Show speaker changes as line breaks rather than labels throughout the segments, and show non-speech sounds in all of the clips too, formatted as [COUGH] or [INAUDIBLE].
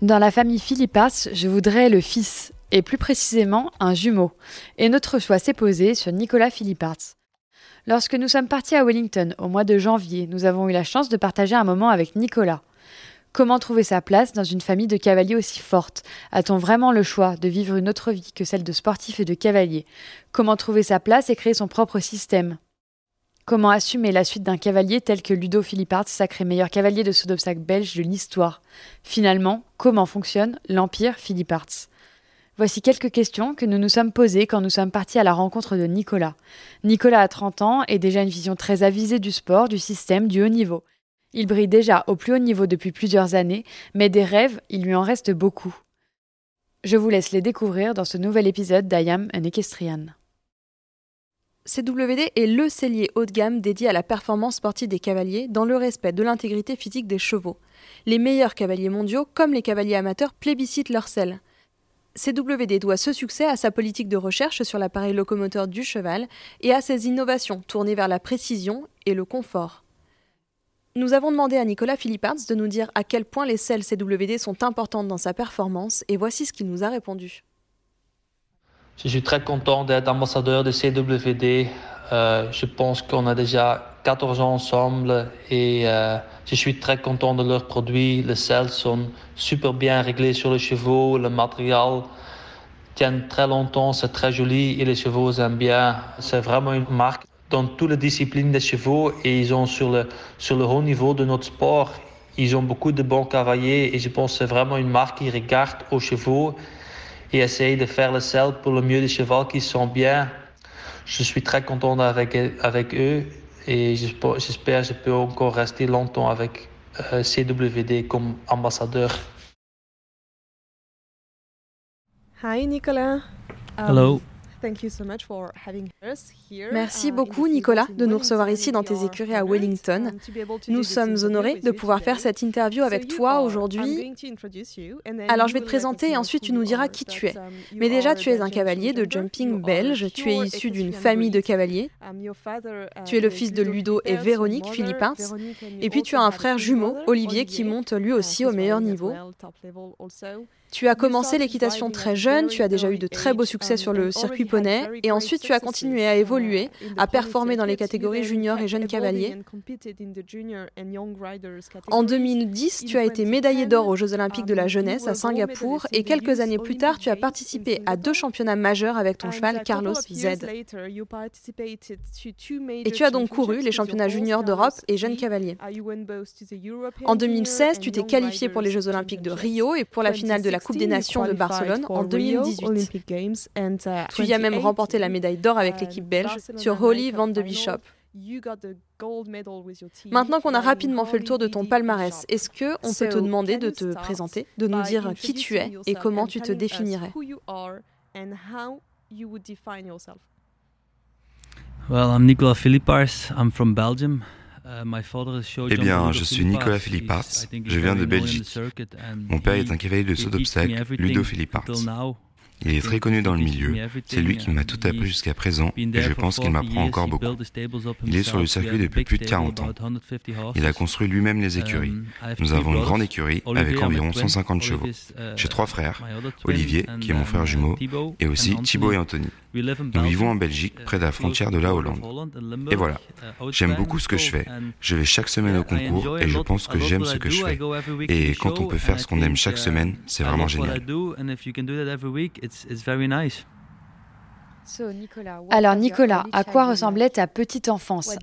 Dans la famille Philippas, je voudrais le fils, et plus précisément un jumeau. Et notre choix s'est posé sur Nicolas Philippas. Lorsque nous sommes partis à Wellington au mois de janvier, nous avons eu la chance de partager un moment avec Nicolas. Comment trouver sa place dans une famille de cavaliers aussi forte? A-t-on vraiment le choix de vivre une autre vie que celle de sportif et de cavalier? Comment trouver sa place et créer son propre système? Comment assumer la suite d'un cavalier tel que Ludo Philippard, sacré meilleur cavalier de saut d'obstacle belge de l'histoire Finalement, comment fonctionne l'Empire Philipparts? Voici quelques questions que nous nous sommes posées quand nous sommes partis à la rencontre de Nicolas. Nicolas a 30 ans et déjà une vision très avisée du sport, du système, du haut niveau. Il brille déjà au plus haut niveau depuis plusieurs années, mais des rêves, il lui en reste beaucoup. Je vous laisse les découvrir dans ce nouvel épisode d'Ayam an Equestrian.
CWD est le cellier haut de gamme dédié à la performance sportive des cavaliers dans le respect de l'intégrité physique des chevaux. Les meilleurs cavaliers mondiaux, comme les cavaliers amateurs, plébiscitent leur selle. CWD doit ce succès à sa politique de recherche sur l'appareil locomoteur du cheval et à ses innovations tournées vers la précision et le confort. Nous avons demandé à Nicolas Philippards de nous dire à quel point les selles CWD sont importantes dans sa performance et voici ce qu'il nous a répondu.
Je suis très content d'être ambassadeur de CWD. Euh, je pense qu'on a déjà 14 ans ensemble et euh, je suis très content de leurs produits. Les selles sont super bien réglées sur les chevaux, le matériel tient très longtemps, c'est très joli et les chevaux aiment bien. C'est vraiment une marque dans toutes les disciplines des chevaux et ils ont sur le, sur le haut niveau de notre sport, ils ont beaucoup de bons cavaliers et je pense que c'est vraiment une marque qui regarde aux chevaux et essaye de faire le sel pour le mieux des chevaux qui sont bien. Je suis très content avec, avec eux et j'espère que je peux encore rester longtemps avec euh, CWD comme ambassadeur.
Hi Nicolas.
Hello.
Merci beaucoup Nicolas de nous recevoir ici dans tes écuries à Wellington. Nous sommes honorés de pouvoir faire cette interview avec toi aujourd'hui. Alors je vais te présenter et ensuite tu nous diras qui tu es.
Um,
Mais déjà tu es un cavalier de jumping belge, tu es issu d'une famille de cavaliers.
Um,
Tu es le fils de Ludo et Véronique Philippins. Et puis tu as un frère jumeau, Olivier, qui monte lui aussi au meilleur niveau. Tu as commencé l'équitation très jeune, tu as déjà eu de très beaux succès sur le circuit poney, et ensuite tu as continué à évoluer, à performer dans les catégories juniors et jeunes cavaliers. En 2010, tu as été médaillé d'or aux Jeux olympiques de la jeunesse à Singapour, et quelques années plus tard, tu as participé à deux championnats majeurs avec ton cheval Carlos Z. Et tu as donc couru les championnats juniors d'Europe et jeunes cavaliers. En 2016, tu t'es qualifié pour les Jeux olympiques de Rio et pour la finale de la Coupe des Nations de Barcelone en 2018. Tu y as même remporté la médaille d'or avec l'équipe belge sur Holly Van de Bishop. Maintenant qu'on a rapidement fait le tour de ton palmarès, est-ce que on peut te demander de te présenter, de nous dire qui tu es et comment tu te définirais?
Well, I'm Nicolas Philippars. I'm from Belgium.
Eh bien, je suis Nicolas Philippart, je viens de Belgique. Mon père est un cavalier de saut d'obstacle, Ludo Philippart. Il est très connu dans le milieu. C'est lui qui m'a tout appris jusqu'à présent et je pense qu'il m'apprend encore beaucoup. Il est sur le circuit depuis plus de 40 ans. Il a construit lui-même les écuries. Nous avons une grande écurie avec environ 150 chevaux. J'ai trois frères, Olivier, qui est mon frère jumeau, et aussi Thibaut et Anthony. Nous vivons en Belgique, près de la frontière de la Hollande. Et voilà, j'aime beaucoup ce que je fais. Je vais chaque semaine au concours et je pense que j'aime ce que je fais. Et quand on peut faire ce qu'on aime chaque semaine, c'est vraiment génial.
Alors Nicolas, à quoi ressemblait ta petite enfance?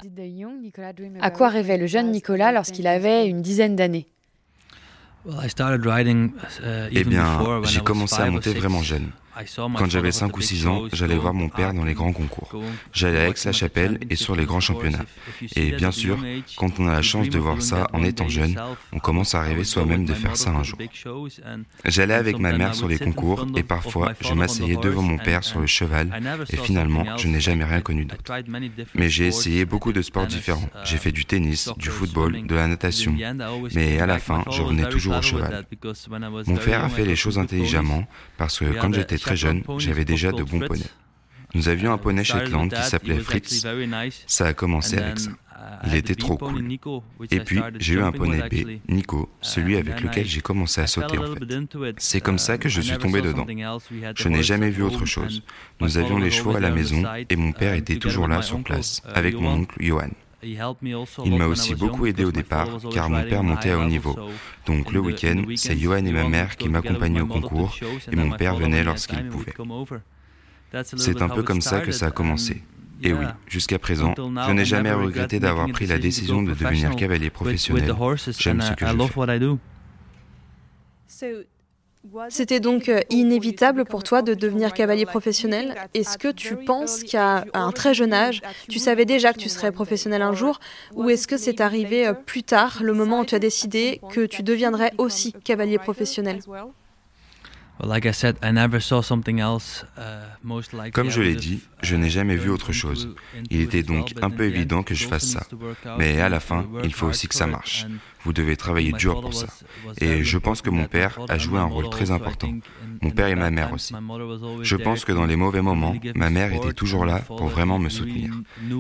À quoi rêvait le jeune Nicolas lorsqu'il avait une dizaine d'années?
Eh bien, j'ai commencé à monter vraiment jeune. Quand j'avais 5 ou 6 ans, j'allais voir mon père dans les grands concours. J'allais à Aix-la-Chapelle et sur les grands championnats. Et bien sûr, quand on a la chance de voir ça en étant jeune, on commence à rêver soi-même de faire ça un jour. J'allais avec ma mère sur les concours et parfois je m'asseyais devant mon père sur le cheval et finalement je n'ai jamais rien connu d'autre. Mais j'ai essayé beaucoup de sports différents. J'ai fait du tennis, du football, de la natation. Mais à la fin, je revenais toujours au cheval. Mon père a fait les choses intelligemment parce que quand j'étais très jeune, j'avais déjà de bons poneys. Nous avions un poney Shetland qui s'appelait Fritz. Ça a commencé avec ça. Il était trop cool. Et puis, j'ai eu un poney B, Nico, celui avec lequel j'ai commencé à sauter en fait. C'est comme ça que je suis tombé dedans. Je n'ai jamais vu autre chose. Nous avions les chevaux à la maison et mon père était toujours là sur place, avec mon oncle Johan. Il m'a aussi beaucoup aidé au départ, car mon père montait à haut niveau. Donc le week-end, c'est Johan et ma mère qui m'accompagnaient au concours, et mon père venait lorsqu'il pouvait. C'est un peu comme ça que ça a commencé. Et oui, jusqu'à présent, je n'ai jamais regretté d'avoir pris la décision de devenir cavalier professionnel. J'aime ce que je
fais. C'était donc euh, inévitable pour toi de devenir cavalier professionnel? Est-ce que tu penses qu'à un très jeune âge, tu savais déjà que tu serais professionnel un jour, ou est-ce que c'est arrivé euh, plus tard, le moment où tu as décidé que tu deviendrais aussi cavalier professionnel?
Comme je l'ai dit, je n'ai jamais vu autre chose. Il était donc un peu évident que je fasse ça. Mais à la fin, il faut aussi que ça marche. Vous devez travailler dur pour ça. Et je pense que mon père a joué un rôle très important. Mon père et ma mère aussi. Je pense que dans les mauvais moments, ma mère était toujours là pour vraiment me soutenir.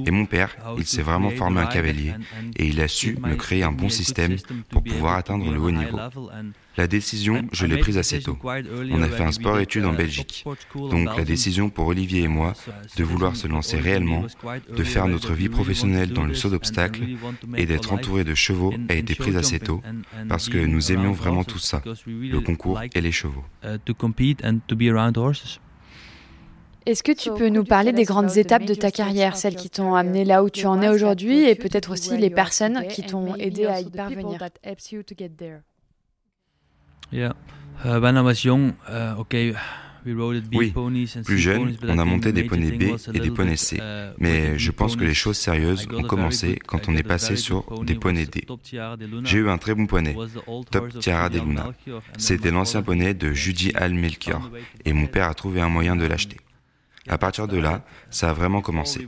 Et mon père, il s'est vraiment formé un cavalier et il a su me créer un bon système pour pouvoir atteindre le haut niveau. La décision, je l'ai prise assez tôt. On a fait un sport-études en Belgique. Donc la décision pour Olivier et moi de vouloir se lancer réellement, de faire notre vie professionnelle dans le saut d'obstacles et d'être entouré de chevaux a été prise assez tôt parce que nous aimions vraiment tout ça, le concours et les chevaux.
Est-ce que tu peux nous parler des grandes étapes de ta carrière, celles qui t'ont amené là où tu en es aujourd'hui et peut-être aussi les personnes qui t'ont aidé à y parvenir?
Oui, plus jeune, on a monté des poneys B et des poneys C. Mais je pense que les choses sérieuses ont commencé quand on est passé sur des poneys D. J'ai eu un très bon poney, Top Tiara de Luna. C'était l'ancien poney de Judy Al Melchior, et mon père a trouvé un moyen de l'acheter. À partir de là, ça a vraiment commencé.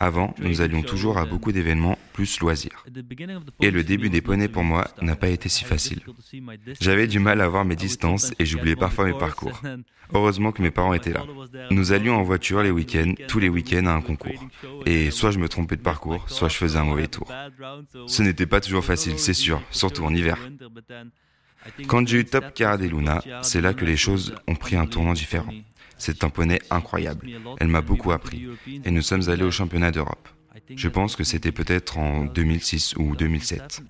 Avant, nous allions toujours à beaucoup d'événements plus loisirs. Et le début des poneys pour moi n'a pas été si facile. J'avais du mal à voir mes distances et j'oubliais parfois mes parcours. Heureusement que mes parents étaient là. Nous allions en voiture les week-ends, tous les week-ends à un concours. Et soit je me trompais de parcours, soit je faisais un mauvais tour. Ce n'était pas toujours facile, c'est sûr, surtout en hiver. Quand j'ai eu Top Cara Luna, c'est là que les choses ont pris un tournant différent. C'est un poney incroyable. Elle m'a beaucoup appris. Et nous sommes allés au championnat d'Europe. Je pense que c'était peut-être en 2006 ou 2007.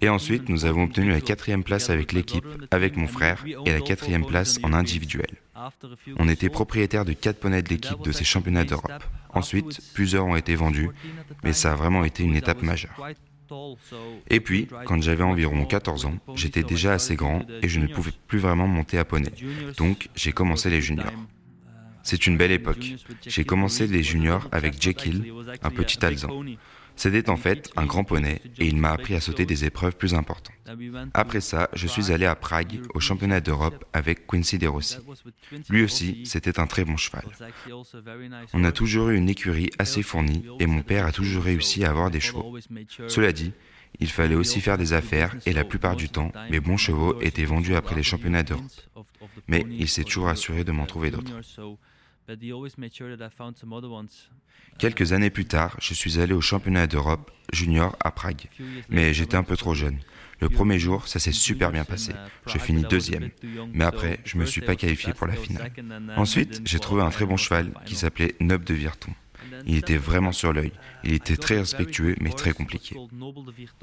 Et ensuite, nous avons obtenu la quatrième place avec l'équipe, avec mon frère, et la quatrième place en individuel. On était propriétaire de quatre poneys de l'équipe de ces championnats d'Europe. Ensuite, plusieurs ont été vendus, mais ça a vraiment été une étape majeure. Et puis, quand j'avais environ 14 ans, j'étais déjà assez grand et je ne pouvais plus vraiment monter à poney. Donc, j'ai commencé les juniors. C'est une belle époque. J'ai commencé les juniors avec Jekyll, un petit alzan. C'était en fait un grand poney et il m'a appris à sauter des épreuves plus importantes. Après ça, je suis allé à Prague au championnat d'Europe avec Quincy De Rossi. Lui aussi, c'était un très bon cheval. On a toujours eu une écurie assez fournie et mon père a toujours réussi à avoir des chevaux. Cela dit, il fallait aussi faire des affaires et la plupart du temps, mes bons chevaux étaient vendus après les championnats d'Europe. Mais il s'est toujours assuré de m'en trouver d'autres. Quelques années plus tard, je suis allé au championnat d'Europe junior à Prague, mais j'étais un peu trop jeune. Le premier jour, ça s'est super bien passé. J'ai fini deuxième. Mais après, je ne me suis pas qualifié pour la finale. Ensuite, j'ai trouvé un très bon cheval qui s'appelait Nob de Virton. Il était vraiment sur l'œil. Il était très respectueux, mais très compliqué.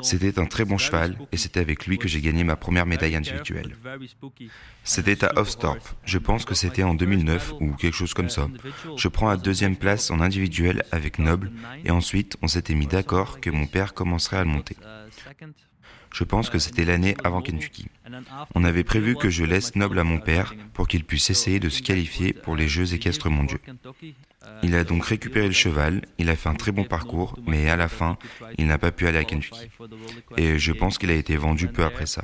C'était un très bon cheval, et c'était avec lui que j'ai gagné ma première médaille individuelle. C'était à Hofstorp. Je pense que c'était en 2009 ou quelque chose comme ça. Je prends la deuxième place en individuel avec Noble, et ensuite on s'était mis d'accord que mon père commencerait à le monter. Je pense que c'était l'année avant Kentucky. On avait prévu que je laisse Noble à mon père pour qu'il puisse essayer de se qualifier pour les Jeux équestres mondiaux. Il a donc récupéré le cheval, il a fait un très bon parcours, mais à la fin, il n'a pas pu aller à Kentucky. Et je pense qu'il a été vendu peu après ça.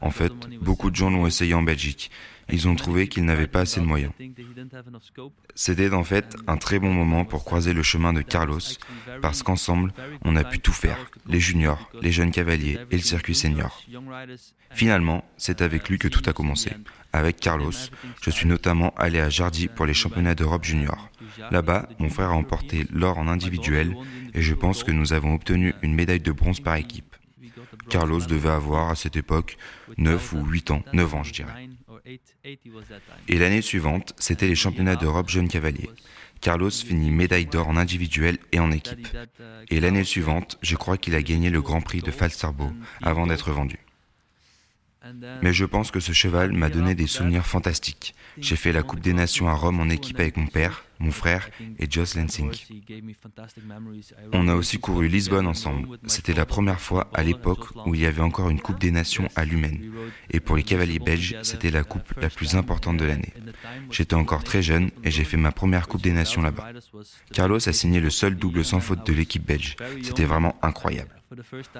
En fait, beaucoup de gens l'ont essayé en Belgique. Ils ont trouvé qu'il n'avait pas assez de moyens. C'était en fait un très bon moment pour croiser le chemin de Carlos, parce qu'ensemble, on a pu tout faire, les juniors, les jeunes cavaliers et le circuit senior. Finalement, c'est avec lui que tout a commencé. Avec Carlos, je suis notamment allé à Jardy pour les championnats d'Europe junior. Là-bas, mon frère a emporté l'or en individuel et je pense que nous avons obtenu une médaille de bronze par équipe. Carlos devait avoir à cette époque 9 ou 8 ans, 9 ans je dirais. Et l'année suivante, c'était les championnats d'Europe jeunes cavaliers. Carlos finit médaille d'or en individuel et en équipe. Et l'année suivante, je crois qu'il a gagné le Grand Prix de Falsterbo avant d'être vendu. Mais je pense que ce cheval m'a donné des souvenirs fantastiques. J'ai fait la Coupe des Nations à Rome en équipe avec mon père, mon frère et Joss Lansing. On a aussi couru Lisbonne ensemble. C'était la première fois à l'époque où il y avait encore une Coupe des Nations à Lumen. Et pour les cavaliers belges, c'était la coupe la plus importante de l'année. J'étais encore très jeune et j'ai fait ma première Coupe des Nations là-bas. Carlos a signé le seul double sans faute de l'équipe belge. C'était vraiment incroyable.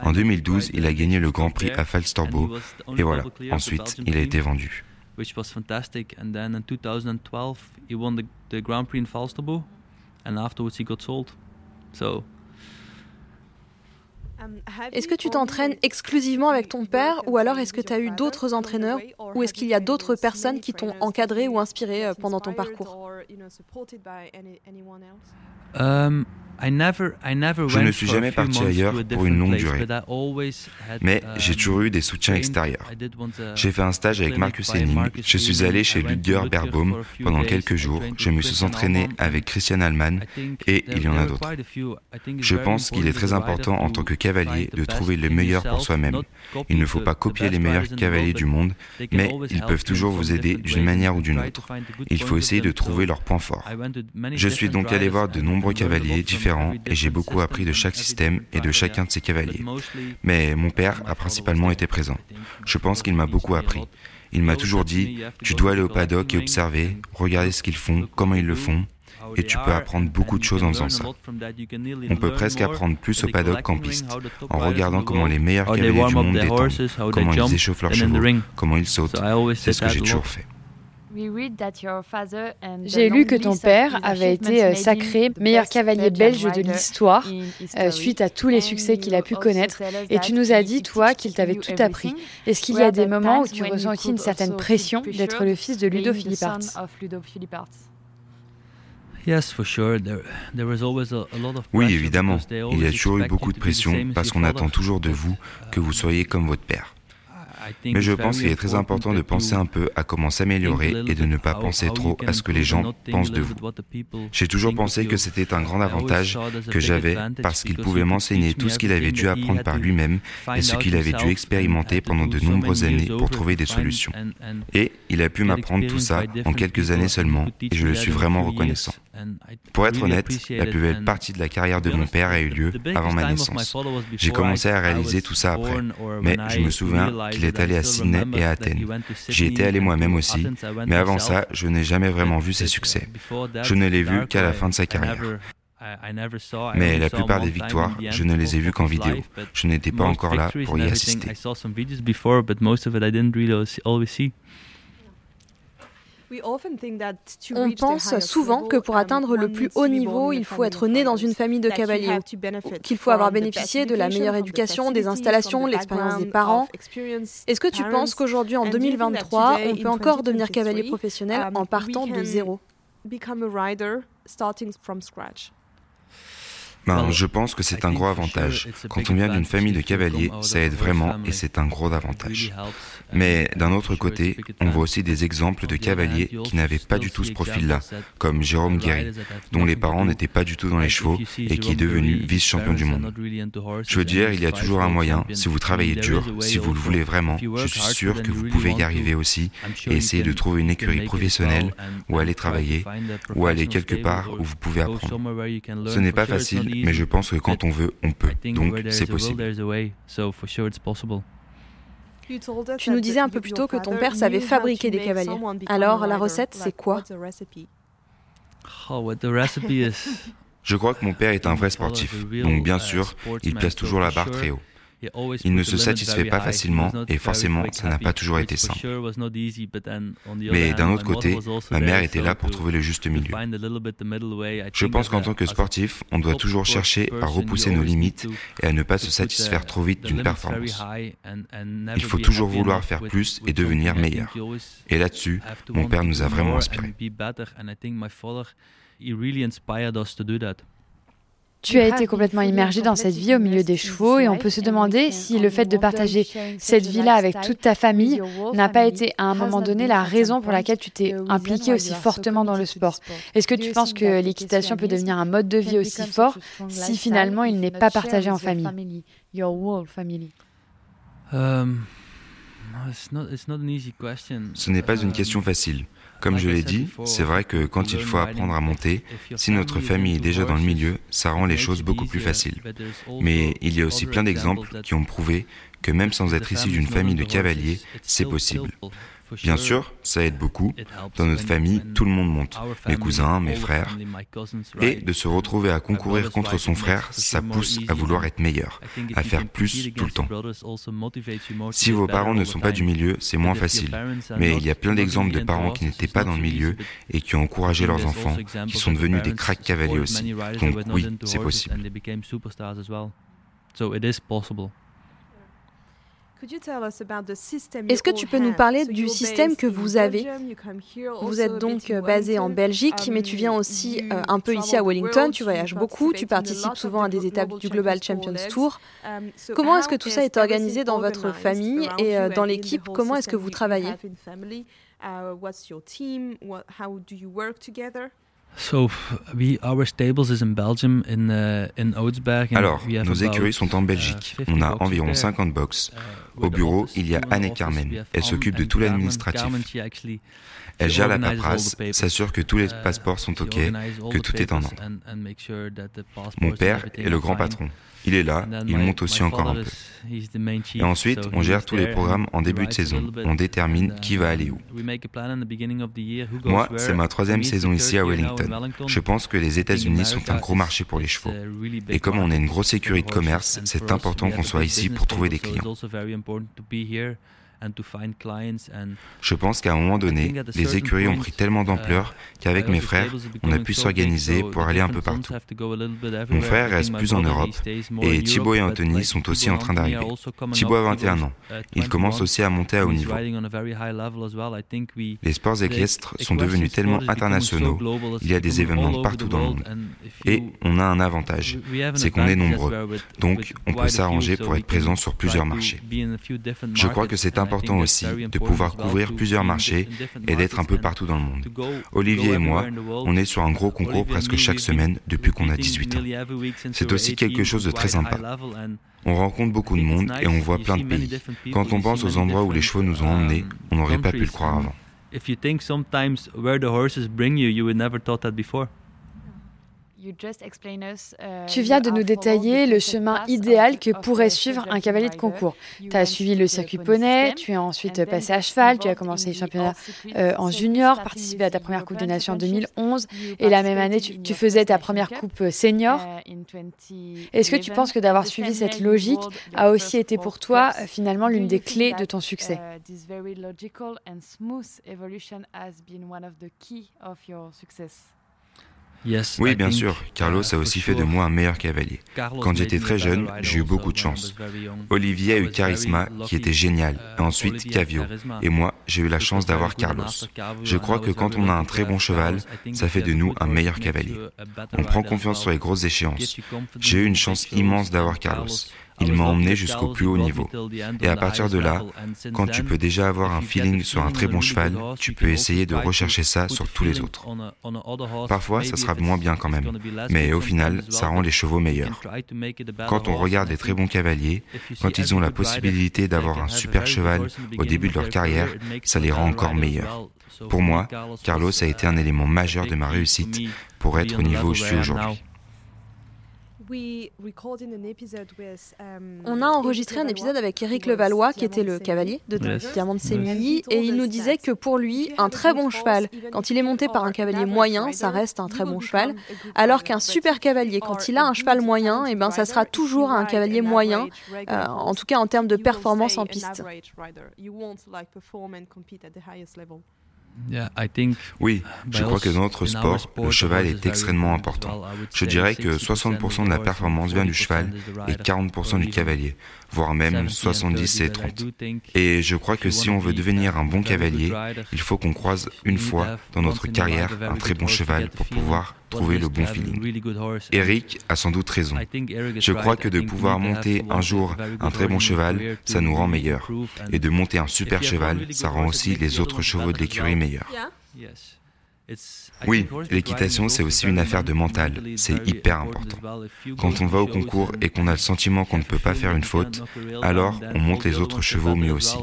En 2012, il a gagné le Grand Prix à Falsterbo et voilà, ensuite il a été vendu. which was fantastic. And then in 2012, he won the, the Grand Prix in Falsterbo, and afterwards he got sold. So.
Est-ce que tu t'entraînes exclusivement avec ton père ou alors est-ce que tu as eu d'autres entraîneurs ou est-ce qu'il y a d'autres personnes qui t'ont encadré ou inspiré euh, pendant ton parcours
um,
je ne suis jamais parti ailleurs pour une longue durée, mais j'ai toujours eu des soutiens extérieurs. J'ai fait un stage avec Marcus Henning, je suis allé chez Ludger Berbaum pendant quelques jours, je me suis entraîné avec Christian Allman et il y en a d'autres. Je pense qu'il est très important en tant que de trouver le meilleur pour soi-même. Il ne faut pas copier les meilleurs cavaliers du monde, mais ils peuvent toujours vous aider d'une manière ou d'une autre. Il faut essayer de trouver leurs points forts. Je suis donc allé voir de nombreux cavaliers différents et j'ai beaucoup appris de chaque système et de chacun de ces cavaliers. Mais mon père a principalement été présent. Je pense qu'il m'a beaucoup appris. Il m'a toujours dit, tu dois aller au paddock et observer, regarder ce qu'ils font, comment ils le font, et tu peux apprendre beaucoup de choses en faisant ça. On peut presque apprendre plus au paddock qu'en piste, en regardant comment les meilleurs cavaliers du monde détendent, comment ils échauffent leurs chevaux, comment ils sautent. C'est ce que j'ai toujours fait.
J'ai lu que ton père avait été euh, sacré meilleur cavalier belge de l'histoire euh, suite à tous les succès qu'il a pu connaître. Et tu nous as dit, toi, qu'il t'avait tout appris. Est-ce qu'il y a des moments où tu ressens aussi une certaine pression d'être le fils de Ludo Philipparts
oui, évidemment. Il y a toujours eu beaucoup de pression parce qu'on attend toujours de vous que vous soyez comme votre père. Mais je pense qu'il est très important de penser un peu à comment s'améliorer et de ne pas penser trop à ce que les gens pensent de vous. J'ai toujours pensé que c'était un grand avantage que j'avais parce qu'il pouvait m'enseigner tout ce qu'il avait dû apprendre par lui-même et ce qu'il avait dû expérimenter pendant de nombreuses années pour trouver des solutions. Et il a pu m'apprendre tout ça en quelques années seulement et je le suis vraiment reconnaissant. Pour être honnête, la plus belle partie de la carrière de mon père a eu lieu avant ma naissance. J'ai commencé à réaliser tout ça après, mais je me souviens qu'il est allé à Sydney et à Athènes. J'y étais allé moi-même aussi, mais avant ça, je n'ai jamais vraiment vu ses succès. Je ne l'ai vu qu'à la fin de sa carrière. Mais la plupart des victoires, je ne les ai vues qu'en vidéo. Je n'étais pas encore là pour y assister.
On pense souvent que pour atteindre le plus haut niveau, il faut être né dans une famille de cavaliers, qu'il faut avoir bénéficié de la meilleure éducation, des installations, l'expérience des parents. Est-ce que tu penses qu'aujourd'hui, en 2023, on peut encore devenir cavalier professionnel en partant de zéro?
Ben, je pense que c'est un gros avantage. Quand on vient d'une famille de cavaliers, ça aide vraiment et c'est un gros avantage. Mais d'un autre côté, on voit aussi des exemples de cavaliers qui n'avaient pas du tout ce profil-là, comme Jérôme Guéry, dont les parents n'étaient pas du tout dans les chevaux et qui est devenu vice-champion du monde. Je veux dire, il y a toujours un moyen, si vous travaillez dur, si vous le voulez vraiment, je suis sûr que vous pouvez y arriver aussi et essayer de trouver une écurie professionnelle où aller travailler, ou aller quelque part où vous pouvez apprendre. Ce n'est pas facile, mais je pense que quand on veut, on peut. Donc c'est possible.
Tu nous disais un peu plus tôt que ton père savait fabriquer des cavaliers. Alors la recette, c'est quoi
oh, [LAUGHS]
Je crois que mon père est un vrai sportif, donc bien sûr, il place toujours la barre très haut. Il ne se satisfait pas facilement et forcément, ça n'a pas toujours été simple. Mais d'un autre côté, ma mère était là pour trouver le juste milieu. Je pense qu'en tant que sportif, on doit toujours chercher à repousser nos limites et à ne pas se satisfaire trop vite d'une performance. Il faut toujours vouloir faire plus et devenir meilleur. Et là-dessus, mon père nous a vraiment inspirés.
Tu as été complètement immergé dans cette vie au milieu des chevaux et on peut se demander si le fait de partager cette vie-là avec toute ta famille n'a pas été à un moment donné la raison pour laquelle tu t'es impliqué aussi fortement dans le sport. Est-ce que tu penses que l'équitation peut devenir un mode de vie aussi fort si finalement il n'est pas partagé en famille?
Ce n'est pas une question facile. Comme je l'ai dit, c'est vrai que quand il faut apprendre à monter, si notre famille est déjà dans le milieu, ça rend les choses beaucoup plus faciles. Mais il y a aussi plein d'exemples qui ont prouvé que même sans être issu d'une famille de cavaliers, c'est possible. Bien sûr, ça aide beaucoup. Dans notre famille, tout le monde monte. Mes cousins, mes frères. Et de se retrouver à concourir contre son frère, ça pousse à vouloir être meilleur, à faire plus tout le temps. Si vos parents ne sont pas du milieu, c'est moins facile. Mais il y a plein d'exemples de parents qui n'étaient pas dans le milieu et qui ont encouragé leurs enfants, qui sont devenus des cracks cavaliers aussi. Donc oui, c'est possible.
Est-ce que tu peux nous parler du système que vous avez? Vous êtes donc basé en Belgique, mais tu viens aussi euh, un peu ici à Wellington, tu voyages beaucoup, tu participes souvent à des étapes du Global Champions Tour. Um, comment est-ce que tout ça est organisé dans votre famille et euh, dans l'équipe? Comment est-ce que vous travaillez?
Alors, nos écuries sont en uh, Belgique. On a environ 50 box. Uh, Au bureau, il y a Anne Carmen. Elle s'occupe de tout l'administratif. Elle gère la paperasse, s'assure que tous les uh, passeports sont OK, que tout est en ordre. Mon père est le grand patron. Il est là, il monte aussi encore un peu. Et ensuite, on gère tous les programmes en début de saison. On détermine qui va aller où. Moi, c'est ma troisième saison ici à Wellington. Je pense que les États-Unis sont un gros marché pour les chevaux. Et comme on est une grosse sécurité de commerce, c'est important qu'on soit ici pour trouver des clients. Je pense qu'à un moment donné, les écuries ont pris tellement d'ampleur uh, qu'avec mes frères, on a pu s'organiser pour aller un peu partout. Mon frère reste plus en Europe et Thibaut et Anthony sont aussi en train d'arriver. Thibaut a 21 ans. Il commence aussi à monter à haut niveau. Les sports équestres sont devenus tellement internationaux. Il y a des événements partout dans le monde. Et on a un avantage, c'est qu'on est nombreux. Donc, on peut s'arranger pour être présent sur plusieurs marchés. Je crois que c'est important important aussi de pouvoir couvrir plusieurs marchés et d'être un peu partout dans le monde. Olivier et moi, on est sur un gros concours presque chaque semaine depuis qu'on a 18 ans. C'est aussi quelque chose de très sympa. On rencontre beaucoup de monde et on voit plein de pays. Quand on pense aux endroits où les chevaux nous ont emmenés, on n'aurait pas pu le croire avant.
Uh, tu viens de nous détailler le chemin idéal que pourrait suivre un cavalier de concours. Tu as suivi le circuit poney, tu es ensuite passé à cheval, tu as commencé les championnats euh, en junior, participé à ta première Coupe des Nations en 2011 et la même année tu, faisais ta première Coupe senior. Uh, Est-ce que tu penses que d'avoir suivi cette logique a aussi été pour toi finalement l'une des clés de ton succès?
Oui, bien sûr. Carlos a aussi fait de moi un meilleur cavalier. Quand j'étais très jeune, j'ai eu beaucoup de chance. Olivier a eu Charisma, qui était génial. Et ensuite, Cavio. Et moi, j'ai eu la chance d'avoir Carlos. Je crois que quand on a un très bon cheval, ça fait de nous un meilleur cavalier. On prend confiance sur les grosses échéances. J'ai eu une chance immense d'avoir Carlos. Il m'a emmené jusqu'au plus haut niveau. Et à partir de là, quand tu peux déjà avoir un feeling sur un très bon cheval, tu peux essayer de rechercher ça sur tous les autres. Parfois, ça sera moins bien quand même, mais au final, ça rend les chevaux meilleurs. Quand on regarde les très bons cavaliers, quand ils ont la possibilité d'avoir un super cheval au début de leur carrière, ça les rend encore meilleurs. Pour moi, Carlos a été un élément majeur de ma réussite pour être au niveau où je suis aujourd'hui.
Um, On a enregistré un épisode avec Eric Levallois, qui était le cavalier de Diamant de Sémilly, et il nous disait que pour lui, un très bon cheval, quand il est monté par un cavalier moyen, ça reste un très bon cheval, alors qu'un super cavalier, quand il a un cheval moyen, et eh ben, ça sera toujours un cavalier moyen, euh, en tout cas en termes de performance en piste.
Oui, je crois que dans notre sport, le cheval est extrêmement important. Je dirais que 60% de la performance vient du cheval et 40% du cavalier voire même 70 et 30. Et je crois que si on veut devenir un bon cavalier, il faut qu'on croise une fois dans notre carrière un très bon cheval pour pouvoir trouver le bon feeling. Eric a sans doute raison. Je crois que de pouvoir monter un jour un très bon cheval, ça nous rend meilleurs. Et de monter un super cheval, ça rend aussi les autres chevaux de l'écurie meilleurs. Oui, l'équitation, c'est aussi une affaire de mental. C'est hyper important. Quand on va au concours et qu'on a le sentiment qu'on ne peut pas faire une faute, alors on monte les autres chevaux mieux aussi.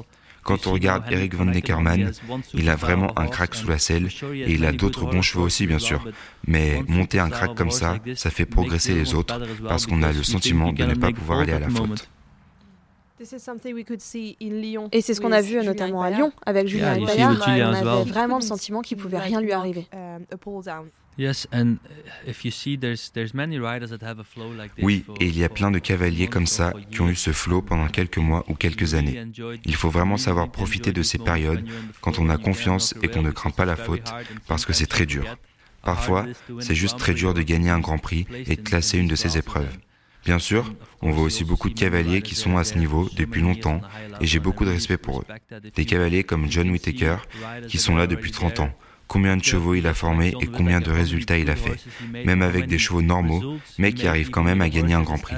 Quand on regarde Eric Van Neckermann, il a vraiment un crack sous la selle et il a d'autres bons chevaux aussi, bien sûr. Mais monter un crack comme ça, ça fait progresser les autres parce qu'on a le sentiment de ne pas pouvoir aller à la faute.
Et c'est ce qu'on a vu notamment à Lyon avec Julien yeah, On avait vraiment le sentiment qu'il ne pouvait rien lui arriver.
Oui, et il y a plein de cavaliers comme ça qui ont eu ce flow pendant quelques mois ou quelques années. Il faut vraiment savoir profiter de ces périodes quand on a confiance et qu'on ne craint pas la faute, parce que c'est très dur. Parfois, c'est juste très dur de gagner un grand prix et de classer une de ces épreuves. Bien sûr, on voit aussi beaucoup de cavaliers qui sont à ce niveau depuis longtemps et j'ai beaucoup de respect pour eux. Des cavaliers comme John Whittaker qui sont là depuis 30 ans. Combien de chevaux il a formé et combien de résultats il a fait. Même avec des chevaux normaux, mais qui arrivent quand même à gagner un grand prix.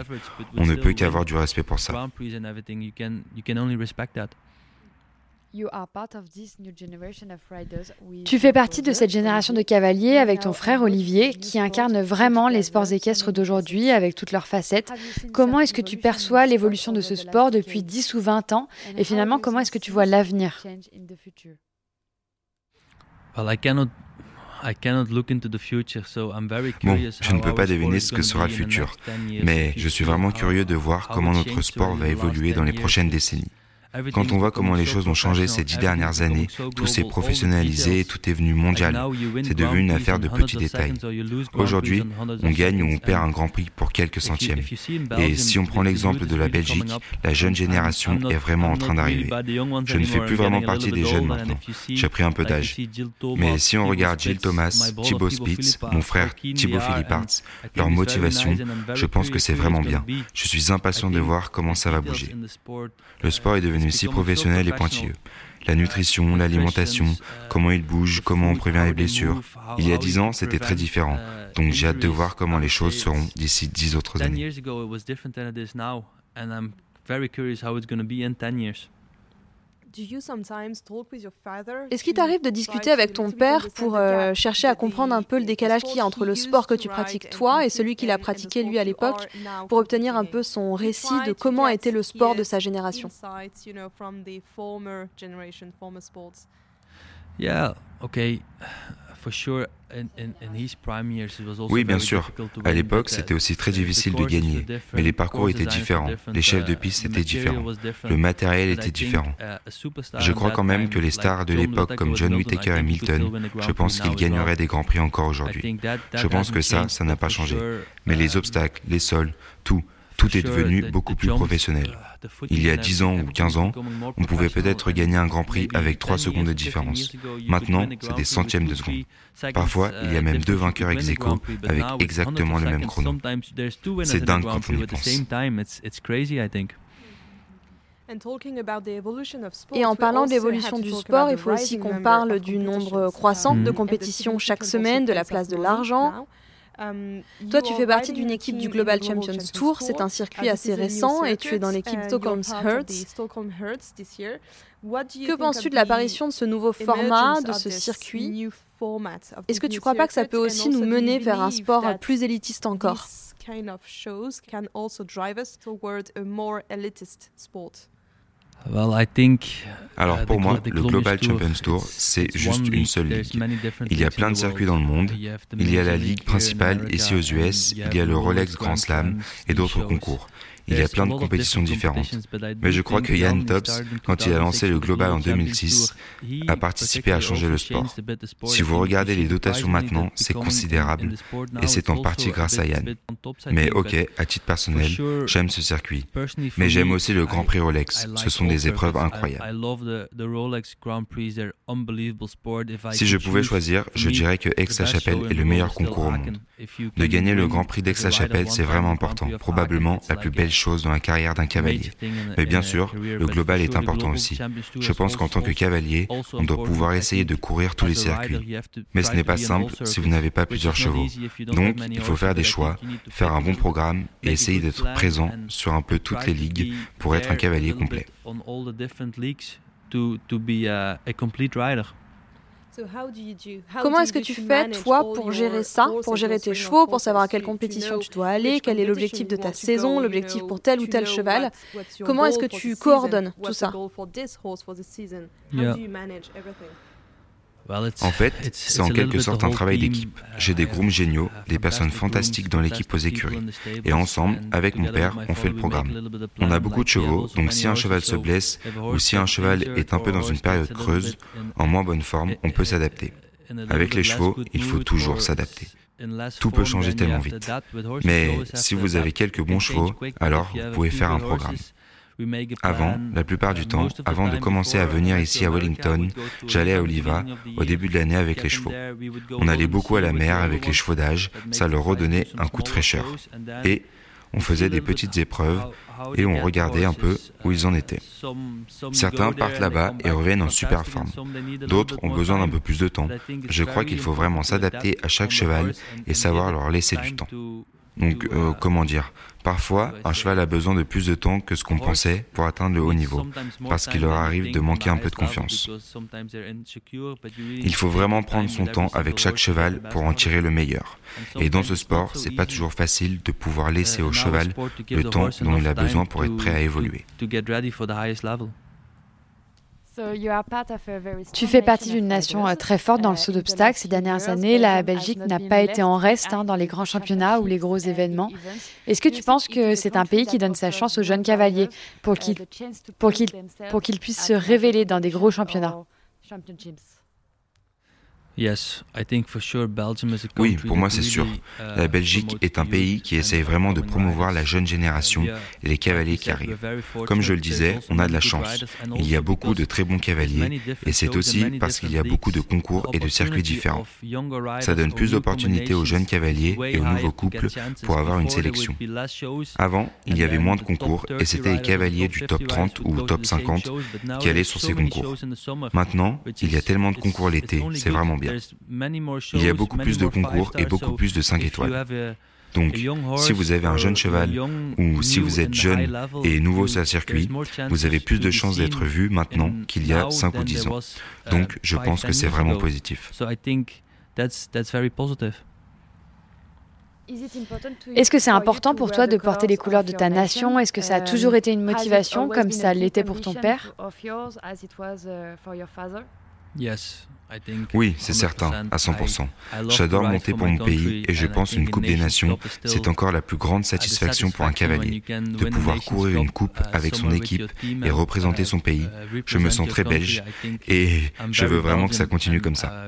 On ne peut qu'avoir du respect pour ça.
Tu fais partie de cette génération de cavaliers avec ton frère Olivier qui incarne vraiment les sports équestres d'aujourd'hui avec toutes leurs facettes. Comment est-ce que tu perçois l'évolution de ce sport depuis 10 ou 20 ans et finalement comment est-ce que tu vois l'avenir?
Bon, je ne peux pas deviner ce que sera le futur, mais je suis vraiment curieux de voir comment notre sport va évoluer dans les prochaines décennies. Quand on voit comment les choses ont changé ces dix dernières années, tout s'est professionnalisé, tout est venu mondial. C'est devenu une affaire de petits détails. Aujourd'hui, on gagne ou on perd un grand prix pour quelques centièmes. Et si on prend l'exemple de la Belgique, la jeune génération est vraiment en train d'arriver. Je ne fais plus vraiment partie des jeunes maintenant. J'ai pris un peu d'âge. Mais si on regarde Gilles Thomas, Thibaut Spitz, mon frère Thibaut Philipparts, leur motivation, je pense que c'est vraiment bien. Je suis impatient de voir comment ça va bouger. Le sport est devenu si professionnel et pointilleux. La nutrition, l'alimentation, comment il bouge, comment on prévient les blessures. Il y a dix ans, c'était très différent. Donc j'ai hâte de voir comment les choses seront d'ici dix autres années.
Est-ce qu'il t'arrive de discuter avec ton père pour euh, chercher à comprendre un peu le décalage qu'il y a entre le sport que tu pratiques toi et celui qu'il a pratiqué lui à l'époque, pour obtenir un peu son récit de comment a été le sport de sa génération?
Yeah, okay.
Oui, bien sûr. À l'époque, c'était aussi très difficile de gagner, mais les parcours étaient différents, les chefs de piste étaient différents, le matériel était différent. Je crois quand même que les stars de l'époque comme John Whittaker et Milton, je pense qu'ils gagneraient des grands prix encore aujourd'hui. Je pense que ça, ça n'a pas changé. Mais les obstacles, les sols, tout, tout est devenu beaucoup plus professionnel. Il y a 10 ans ou 15 ans, on pouvait peut-être gagner un Grand Prix avec 3 secondes de différence. Maintenant, c'est des centièmes de seconde. Parfois, il y a même deux vainqueurs ex aequo avec exactement le même chrono. C'est dingue quand on y pense.
Et en parlant d'évolution du sport, il faut aussi qu'on parle du nombre croissant de compétitions chaque semaine, de la place de l'argent. Um, Toi, tu fais partie d'une équipe du Global Champions Tour. C'est un circuit assez récent et tu es dans l'équipe Stockholm Hertz. Que penses-tu de l'apparition de ce nouveau format, de ce circuit? Est-ce que tu ne crois pas que ça peut aussi nous mener vers un sport plus élitiste encore?
Alors pour moi, le Global Champions Tour, c'est juste une seule ligue. Il y a plein de circuits dans le monde. Il y a la ligue principale ici aux US, il y a le Rolex Grand Slam et d'autres concours. Il y a plein de compétitions différentes. Mais je crois que Yann Tops, quand il a lancé le Global en 2006, a participé à changer le sport. Si vous regardez les dotations maintenant, c'est considérable. Et c'est en partie grâce à Yann. Mais ok, à titre personnel, j'aime ce circuit. Mais j'aime aussi le Grand Prix Rolex. Ce sont des épreuves incroyables. Si je pouvais choisir, je dirais que Aix-la-Chapelle est le meilleur concours au monde. De gagner le Grand Prix d'Aix-la-Chapelle, c'est vraiment important. Probablement la plus belle chose dans la carrière d'un cavalier. Mais bien sûr, le global est important aussi. Je pense qu'en tant que cavalier, on doit pouvoir essayer de courir tous les circuits. Mais ce n'est pas simple si vous n'avez pas plusieurs chevaux. Donc, il faut faire des choix, faire un bon programme et essayer d'être présent sur un peu toutes les ligues pour être un cavalier complet.
Comment est-ce que tu fais, toi, pour gérer ça, pour gérer tes chevaux, pour savoir à quelle compétition tu dois aller, quel est l'objectif de ta saison, l'objectif pour tel ou tel cheval. Comment est-ce que tu coordonnes tout ça?
En fait, c'est en quelque sorte un travail d'équipe. J'ai des grooms géniaux, des personnes fantastiques dans l'équipe aux écuries. Et ensemble, avec mon père, on fait le programme. On a beaucoup de chevaux, donc si un cheval se blesse ou si un cheval est un peu dans une période creuse, en moins bonne forme, on peut s'adapter. Avec les chevaux, il faut toujours s'adapter. Tout peut changer tellement vite. Mais si vous avez quelques bons chevaux, alors vous pouvez faire un programme. Avant, la plupart du temps, avant de commencer à venir ici à Wellington, j'allais à Oliva au début de l'année avec les chevaux. On allait beaucoup à la mer avec les chevaux d'âge, ça leur redonnait un coup de fraîcheur. Et on faisait des petites épreuves et on regardait un peu où ils en étaient. Certains partent là-bas et reviennent en super forme. D'autres ont besoin d'un peu plus de temps. Je crois qu'il faut vraiment s'adapter à chaque cheval et savoir leur laisser du temps. Donc, euh, comment dire? Parfois, un cheval a besoin de plus de temps que ce qu'on pensait pour atteindre le haut niveau, parce qu'il leur arrive de manquer un peu de confiance. Il faut vraiment prendre son temps avec chaque cheval pour en tirer le meilleur. Et dans ce sport, c'est pas toujours facile de pouvoir laisser au cheval le temps dont il a besoin pour être prêt à évoluer.
Tu fais partie d'une nation euh, très forte dans le saut d'obstacles. Ces dernières années, la Belgique n'a pas été en reste hein, dans les grands championnats ou les gros événements. Est-ce que tu penses que c'est un pays qui donne sa chance aux jeunes cavaliers pour qu'ils pour pour qu'ils puissent se révéler dans des gros championnats?
Oui, pour moi c'est sûr. Uh, la Belgique est un pays qui essaye vraiment de promouvoir la jeune génération et les cavaliers qui arrivent. Comme je le disais, on a de la chance. Il y a beaucoup de très bons cavaliers et c'est aussi parce qu'il y a beaucoup de concours et de circuits différents. Ça donne plus d'opportunités aux jeunes cavaliers et aux nouveaux couples pour avoir une sélection. Avant, il y avait moins de concours et c'était les cavaliers du top 30 ou top 50 qui allaient sur ces concours. Maintenant, il y a tellement de concours l'été, c'est vraiment bien. Il y a beaucoup plus de concours et beaucoup plus de 5 étoiles. Donc, si vous avez un jeune cheval ou si vous êtes jeune et nouveau sur le circuit, vous avez plus de chances d'être vu maintenant qu'il y a 5 ou 10 ans. Donc, je pense que c'est vraiment positif.
Est-ce que c'est important pour toi de porter les couleurs de ta nation? Est-ce que ça a toujours été une motivation comme ça l'était pour ton père?
Oui, c'est certain, à 100%. J'adore monter pour mon pays et je pense qu'une Coupe des Nations, c'est encore la plus grande satisfaction pour un cavalier. De pouvoir courir une coupe avec son équipe et représenter son pays. Je me sens très belge et je veux vraiment que ça continue comme ça.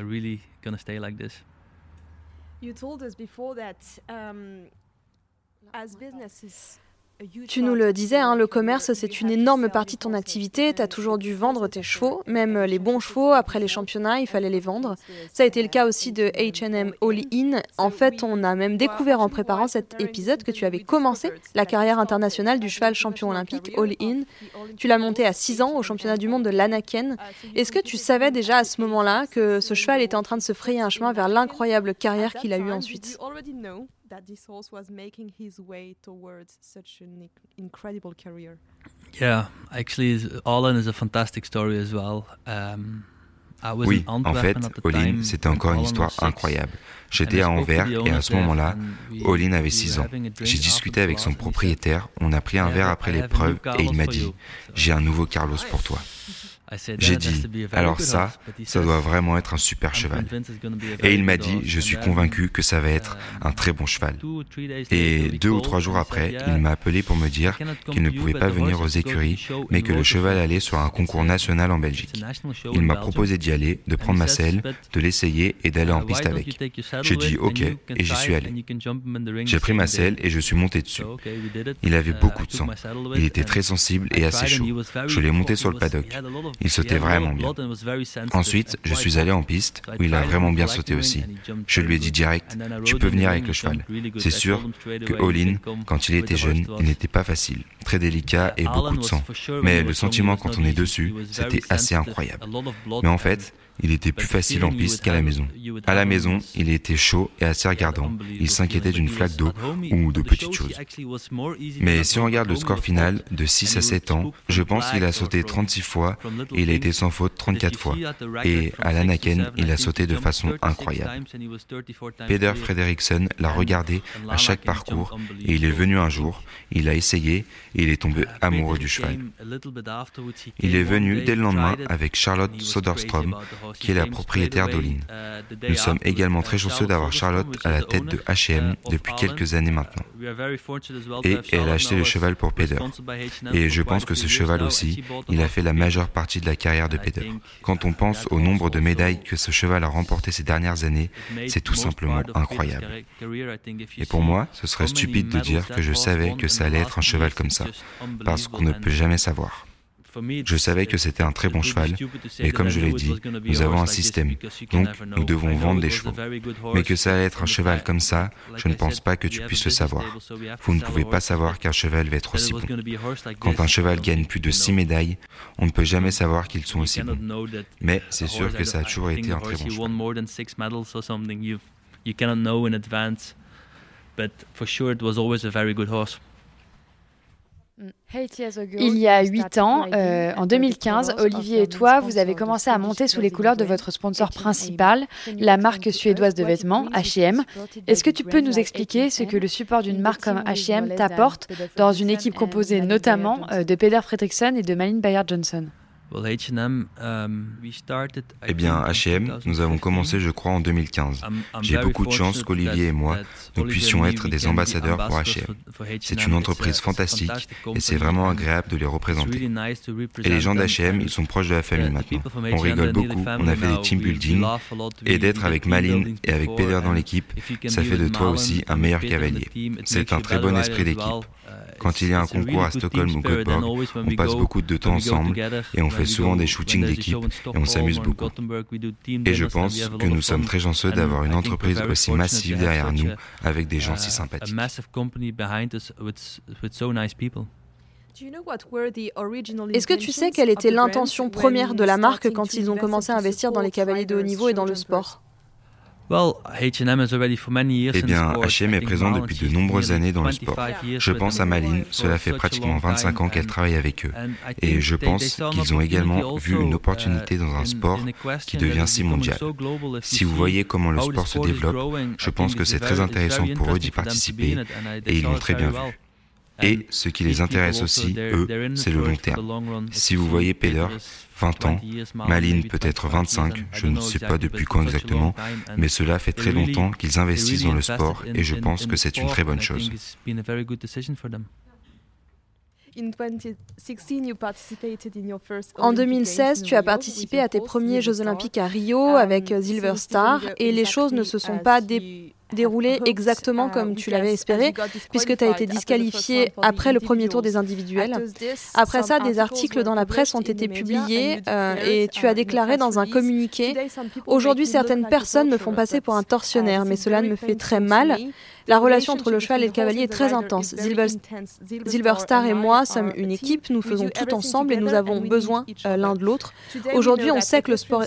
Tu nous le disais, hein, le commerce, c'est une énorme partie de ton activité. Tu as toujours dû vendre tes chevaux, même les bons chevaux. Après les championnats, il fallait les vendre. Ça a été le cas aussi de HM All In. En fait, on a même découvert en préparant cet épisode que tu avais commencé la carrière internationale du cheval champion olympique All In. Tu l'as monté à 6 ans au championnat du monde de l'Anaken. Est-ce que tu savais déjà à ce moment-là que ce cheval était en train de se frayer un chemin vers l'incroyable carrière qu'il a eue ensuite? That this horse was making his way towards such an incredible career.
Yeah, actually, Olin is a fantastic story as well. Um,
oui, en fait, Olin, c'était encore une histoire incroyable. J'étais à Anvers et à ce moment-là, Olin avait 6 ans. J'ai discuté avec son propriétaire, on a pris un verre après l'épreuve et il m'a dit, j'ai un nouveau Carlos pour toi. [LAUGHS] J'ai dit, alors ça, ça doit vraiment être un super cheval. Et il m'a dit, je suis convaincu que ça va être un très bon cheval. Et deux ou trois jours après, il m'a appelé pour me dire qu'il ne pouvait pas venir aux écuries, mais que le cheval allait sur un concours national en Belgique. Il m'a proposé d'y aller, de prendre ma selle, de l'essayer et d'aller en piste avec. J'ai dit ok et j'y suis allé. J'ai pris ma selle et je suis monté dessus. Il avait beaucoup de sang. Il était très sensible et assez chaud. Je l'ai monté sur le paddock. Il sautait vraiment bien. Ensuite, je suis allé en piste, où il a vraiment bien sauté aussi. Je lui ai dit direct, tu peux venir avec le cheval. C'est sûr que Olin, quand il était jeune, il n'était pas facile, très délicat et beaucoup de sang. Mais le sentiment quand on est dessus, c'était assez incroyable. Mais en fait, il était plus facile en piste qu'à la maison. À la maison, il était chaud et assez regardant. Il s'inquiétait d'une flaque d'eau ou de petites choses. Mais si on regarde le score final de 6 à 7 ans, je pense qu'il a sauté 36 fois et il a été sans faute 34 fois. Et à l'Anaken, il a sauté de façon incroyable. Peder Frederiksen l'a regardé à chaque parcours et il est venu un jour, il a essayé et il est tombé amoureux du cheval. Il est venu dès le lendemain avec Charlotte Soderstrom qui est la propriétaire d'Olin. Nous sommes également très chanceux d'avoir Charlotte à la tête de H&M depuis quelques années maintenant. Et elle a acheté le cheval pour Peder. Et je pense que ce cheval aussi, il a fait la majeure partie de la carrière de Peder. Quand on pense au nombre de médailles que ce cheval a remporté ces dernières années, c'est tout simplement incroyable. Et pour moi, ce serait stupide de dire que je savais que ça allait être un cheval comme ça, parce qu'on ne peut jamais savoir. Je savais que c'était un très bon cheval, mais comme je l'ai dit, nous avons un système, donc nous devons vendre des chevaux. Mais que ça allait être un cheval comme ça, je ne pense pas que tu puisses le savoir. Vous ne pouvez pas savoir qu'un cheval va être aussi bon. Quand un cheval gagne plus de 6 médailles, on ne peut jamais savoir qu'ils sont aussi bons. Mais c'est sûr que ça a toujours été un très bon cheval.
Il y a huit ans, euh, en 2015, Olivier et toi, vous avez commencé à monter sous les couleurs de votre sponsor principal, la marque suédoise de vêtements, H&M. Est-ce que tu peux nous expliquer ce que le support d'une marque comme H&M t'apporte dans une équipe composée notamment euh, de Peder Fredriksson et de Malin Bayer-Johnson
Um, eh bien, H&M, nous avons commencé, je crois, en 2015. J'ai beaucoup de chance qu'Olivier et moi, nous puissions être des ambassadeurs pour H&M. C'est une entreprise fantastique et c'est vraiment agréable de les représenter. Et les gens d'H&M, ils sont proches de la famille maintenant. On rigole beaucoup, on a fait des team building et d'être avec Malin et avec Peder dans l'équipe, ça fait de toi aussi un meilleur cavalier. C'est un très bon esprit d'équipe. Quand il y a un concours à Stockholm ou Göteborg, on passe beaucoup de temps ensemble et on fait souvent des shootings d'équipe et on s'amuse beaucoup. Et je pense que nous sommes très chanceux d'avoir une entreprise aussi massive derrière nous avec des gens si sympathiques.
Est-ce que tu sais quelle était l'intention première de la marque quand ils ont commencé à investir dans les cavaliers de haut niveau et dans le sport
Eh bien, H&M est présent depuis de nombreuses années dans le sport. Je pense à Maline, cela fait pratiquement 25 ans qu'elle travaille avec eux. Et je pense qu'ils ont également vu une opportunité dans un sport qui devient si mondial. Si vous voyez comment le sport se développe, je pense que c'est très intéressant pour eux d'y participer et ils l'ont très bien vu. Et ce qui les intéresse aussi, eux, c'est le long terme. Si vous voyez Peder, 20 ans, Maline peut-être 25, je ne sais pas depuis quand exactement, mais cela fait très longtemps qu'ils investissent dans le sport et je pense que c'est une très bonne chose.
En 2016, tu as participé à tes premiers Jeux olympiques à Rio avec Silver Star et les choses ne se sont pas déroulées exactement comme tu l'avais espéré, puisque tu as été disqualifié après le premier tour des individuels. Après ça, des articles dans la presse ont été publiés euh, et tu as déclaré dans un communiqué Aujourd'hui, certaines personnes me font passer pour un tortionnaire, mais cela me fait très mal. La relation entre le cheval et le cavalier est très intense. Silver, Star et moi sommes une équipe, nous faisons tout ensemble et nous avons besoin euh, l'un de l'autre. Aujourd'hui, on sait que le sport,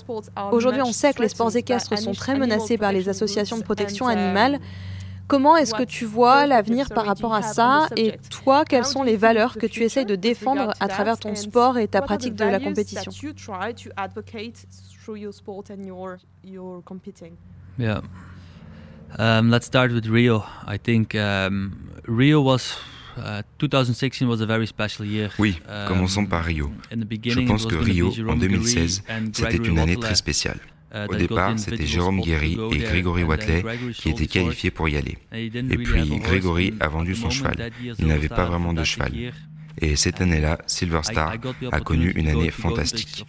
aujourd'hui, on sait que les sports équestres sont très menacés par les associations de protection animale. Comment est-ce que tu vois l'avenir par rapport à ça Et toi, quelles sont les valeurs que tu essayes de défendre à travers ton sport et ta pratique de la compétition?
Um, let's start with Rio. I think um, Rio was uh, 2016 was a very special year.
Oui, um, commençons par Rio. Je pense que Rio, en 2016, c'était une année très spéciale. Uh, Au départ, c'était Jérôme Guéry et Grégory Watley qui étaient qualifiés pour y aller. Et puis Grégory a vendu son cheval. Il n'avait pas vraiment de cheval. Et cette année-là, Silver Star a connu une année fantastique.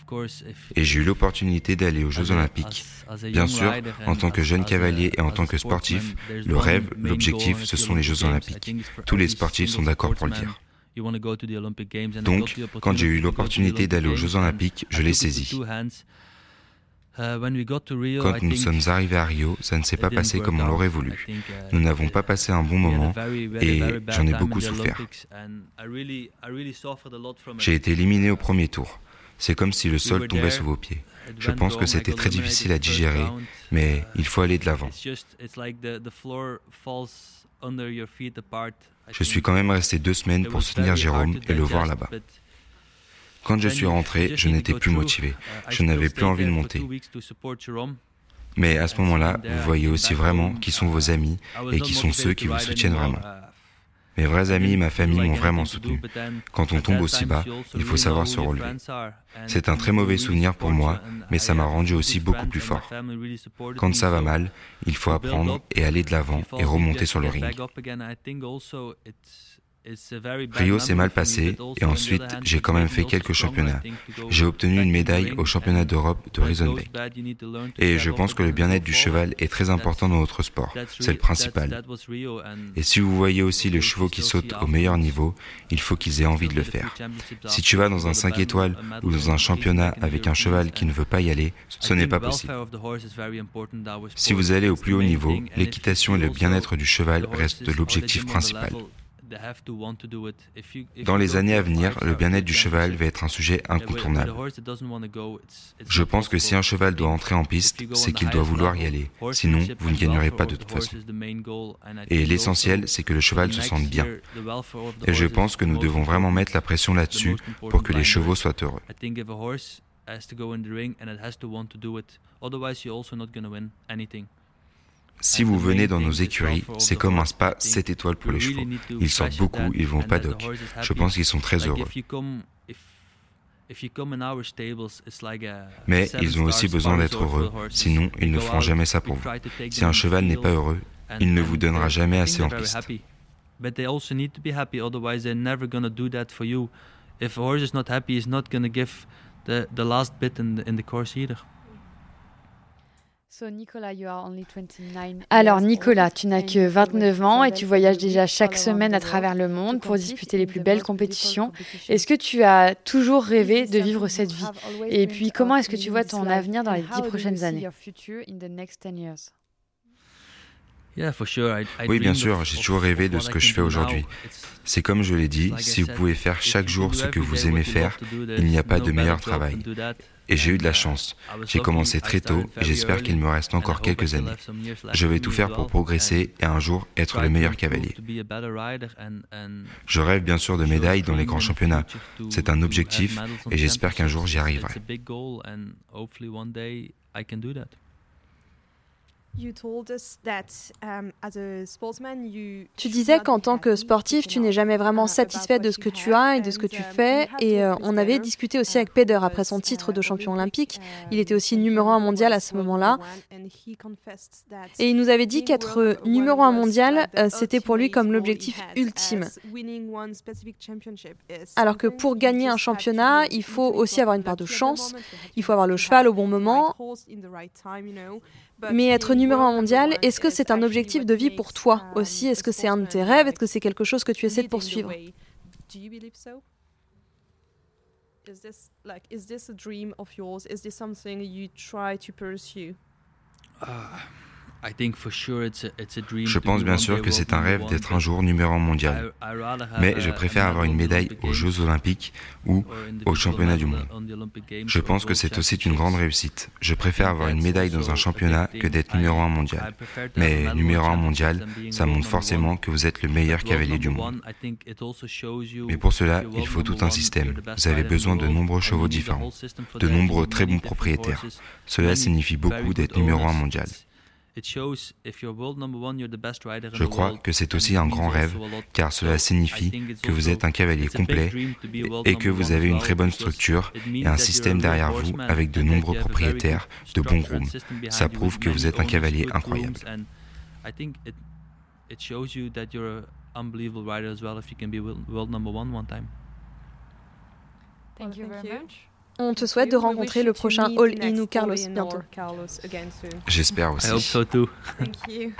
Et j'ai eu l'opportunité d'aller aux Jeux Olympiques. Bien sûr, en tant que jeune cavalier et en tant que sportif, le rêve, l'objectif, ce sont les Jeux Olympiques. Tous les sportifs sont d'accord pour le dire. Donc, quand j'ai eu l'opportunité d'aller aux Jeux Olympiques, je l'ai saisi. Uh, Quand nous sommes arrivés à Rio, ça ne s'est pas passé comme on l'aurait voulu.
Uh,
nous n'avons pas passé un bon moment et j'en ai beaucoup souffert. J'ai été éliminé au premier tour. C'est comme si le sol tombait sous vos pieds. Je pense que c'était très difficile à digérer, mais il faut aller de l'avant. Je suis quand même resté deux semaines pour soutenir Jérôme et le voir là-bas. Quand je suis rentré, je n'étais plus motivé. Je n'avais plus envie de monter. Mais à ce moment-là, vous voyez aussi vraiment qui sont vos amis et qui sont ceux qui vous soutiennent vraiment. Mes vrais amis et ma famille m'ont vraiment soutenu. Quand on tombe aussi bas, il faut savoir se relever. C'est un très mauvais souvenir pour moi, mais ça m'a rendu aussi beaucoup plus fort. Quand ça va mal, il faut apprendre et aller de l'avant et remonter sur le ring. Rio s'est mal passé et ensuite j'ai quand même fait quelques championnats. J'ai obtenu une médaille au championnat d'Europe de Riesenbeek. Et je pense que le bien-être du cheval est très important dans notre sport. C'est le principal. Et si vous voyez aussi les chevaux qui sautent au meilleur niveau, il faut qu'ils aient envie de le faire. Si tu vas dans un 5 étoiles ou dans un championnat avec un cheval qui ne veut pas y aller, ce n'est pas possible. Si vous allez au plus haut niveau, l'équitation et le bien-être du cheval restent l'objectif principal. Dans les années à venir, le bien-être du cheval va être un sujet incontournable. Je pense que si un cheval doit entrer en piste, c'est qu'il doit vouloir y aller. Sinon, vous ne gagnerez pas de toute façon. Et l'essentiel, c'est que le cheval se sente bien. Et je pense que nous devons vraiment mettre la pression là-dessus pour que les chevaux soient heureux. Si vous venez dans nos écuries, c'est comme un spa 7 étoiles pour les chevaux. Ils sortent beaucoup, ils vont au paddock. Je pense qu'ils sont très heureux. Mais ils ont aussi besoin d'être heureux, sinon ils ne feront jamais ça pour vous. Si un cheval n'est pas heureux, il ne vous donnera jamais assez en piste. But they also need to be happy, otherwise they're never do that for you. If a horse is not happy, he's not give the, the last bit course either.
Alors Nicolas, tu n'as que 29 ans et tu voyages déjà chaque semaine à travers le monde pour disputer les plus belles compétitions. Est-ce que tu as toujours rêvé de vivre cette vie? Et puis comment est-ce que tu vois ton avenir dans les dix prochaines années?
Oui, bien sûr, j'ai toujours rêvé de ce que je fais aujourd'hui. C'est comme je l'ai dit, si vous pouvez faire chaque jour ce que vous aimez faire, il n'y a pas de meilleur travail. Et j'ai eu de la chance. J'ai commencé très tôt et j'espère qu'il me reste encore quelques années. Je vais tout faire pour progresser et un jour être le meilleur cavalier. Je rêve bien sûr de médailles dans les grands championnats. C'est un objectif et j'espère qu'un jour j'y arriverai.
Tu disais qu'en tant que sportif, tu n'es jamais vraiment satisfait de ce que tu as et de ce que tu um, fais. Et euh, on avait discuté aussi avec Peder après son titre de champion olympique. Il était aussi numéro un mondial à ce moment-là. Et il nous avait dit qu'être numéro un mondial, euh, c'était pour lui comme l'objectif ultime. Alors que pour gagner un championnat, il faut aussi avoir une part de chance. Il faut avoir le cheval au bon moment. Mais être numéro un mondial, est-ce que c'est un objectif de vie pour toi aussi? Est-ce que c'est un de tes rêves? Est-ce que c'est quelque chose que tu essaies de poursuivre?
Je pense bien sûr que c'est un rêve d'être un jour numéro un mondial, mais je préfère avoir une médaille aux Jeux olympiques ou aux championnats du monde. Je pense que c'est aussi une grande réussite. Je préfère avoir une médaille dans un championnat que d'être numéro un mondial. Mais numéro un mondial, ça montre forcément que vous êtes le meilleur cavalier du monde. Mais pour cela, il faut tout un système. Vous avez besoin de nombreux chevaux différents, de nombreux très bons propriétaires. Cela signifie beaucoup d'être numéro un mondial. Je crois que c'est aussi un grand rêve, car cela signifie que vous êtes un cavalier complet et que vous avez une très bonne structure et un système derrière vous avec de nombreux propriétaires, de bons grooms. Ça prouve que vous êtes un cavalier incroyable.
Thank you very much. On te souhaite de rencontrer le prochain All In ou Carlos bientôt.
J'espère aussi.
I hope so too.
Thank you.